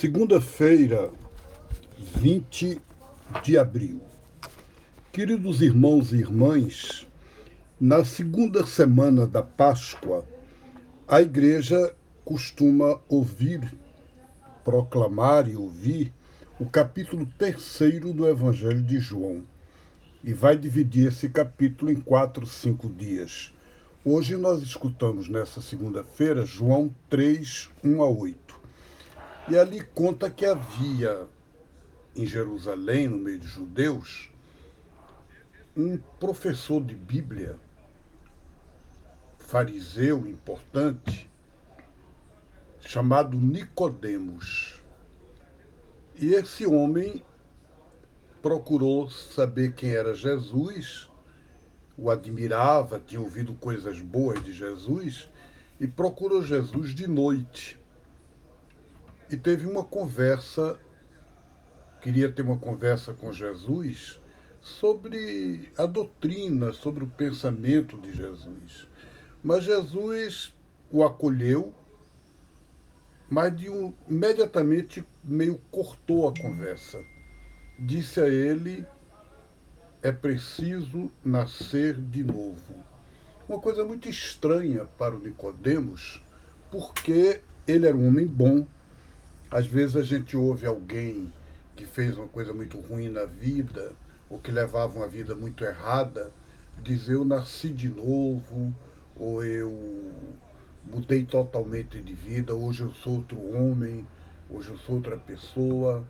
Segunda-feira, 20 de abril. Queridos irmãos e irmãs, na segunda semana da Páscoa, a igreja costuma ouvir, proclamar e ouvir o capítulo terceiro do Evangelho de João. E vai dividir esse capítulo em quatro, cinco dias. Hoje nós escutamos nessa segunda-feira João 3, 1 a 8. E ali conta que havia em Jerusalém, no meio de judeus, um professor de Bíblia, fariseu importante, chamado Nicodemos. E esse homem procurou saber quem era Jesus, o admirava, tinha ouvido coisas boas de Jesus, e procurou Jesus de noite e teve uma conversa, queria ter uma conversa com Jesus sobre a doutrina, sobre o pensamento de Jesus. Mas Jesus o acolheu, mas de um, imediatamente meio cortou a conversa. Disse a ele: é preciso nascer de novo. Uma coisa muito estranha para o Nicodemos, porque ele era um homem bom, às vezes a gente ouve alguém que fez uma coisa muito ruim na vida, ou que levava uma vida muito errada, dizer eu nasci de novo, ou eu mudei totalmente de vida, hoje eu sou outro homem, hoje eu sou outra pessoa.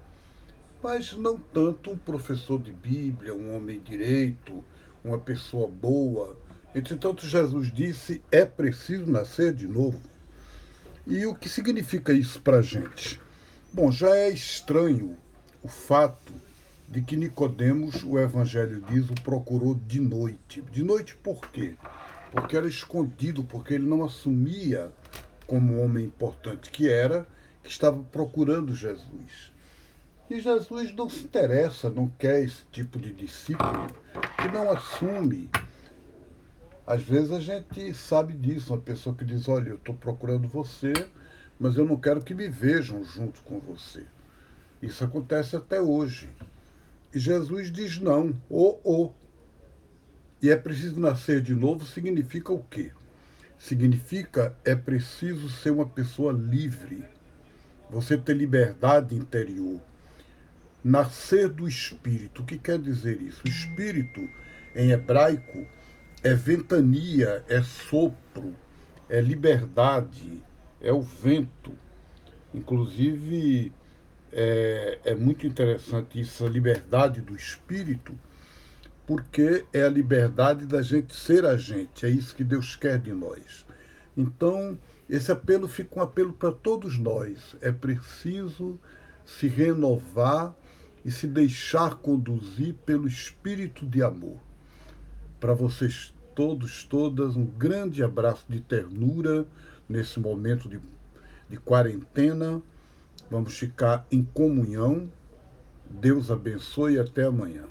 Mas não tanto um professor de Bíblia, um homem direito, uma pessoa boa. Entretanto, Jesus disse: é preciso nascer de novo. E o que significa isso para a gente? Bom, já é estranho o fato de que Nicodemos, o evangelho diz, o procurou de noite. De noite por quê? Porque era escondido, porque ele não assumia como homem importante que era, que estava procurando Jesus. E Jesus não se interessa, não quer esse tipo de discípulo que não assume. Às vezes a gente sabe disso, uma pessoa que diz, olha, eu estou procurando você, mas eu não quero que me vejam junto com você. Isso acontece até hoje. E Jesus diz não, ou, ou. E é preciso nascer de novo significa o quê? Significa é preciso ser uma pessoa livre. Você ter liberdade interior. Nascer do espírito. O que quer dizer isso? O espírito, em hebraico, é ventania, é sopro, é liberdade, é o vento. Inclusive, é, é muito interessante essa liberdade do espírito, porque é a liberdade da gente ser a gente, é isso que Deus quer de nós. Então, esse apelo fica um apelo para todos nós. É preciso se renovar e se deixar conduzir pelo espírito de amor. Para vocês todos, todas, um grande abraço de ternura nesse momento de, de quarentena. Vamos ficar em comunhão. Deus abençoe e até amanhã.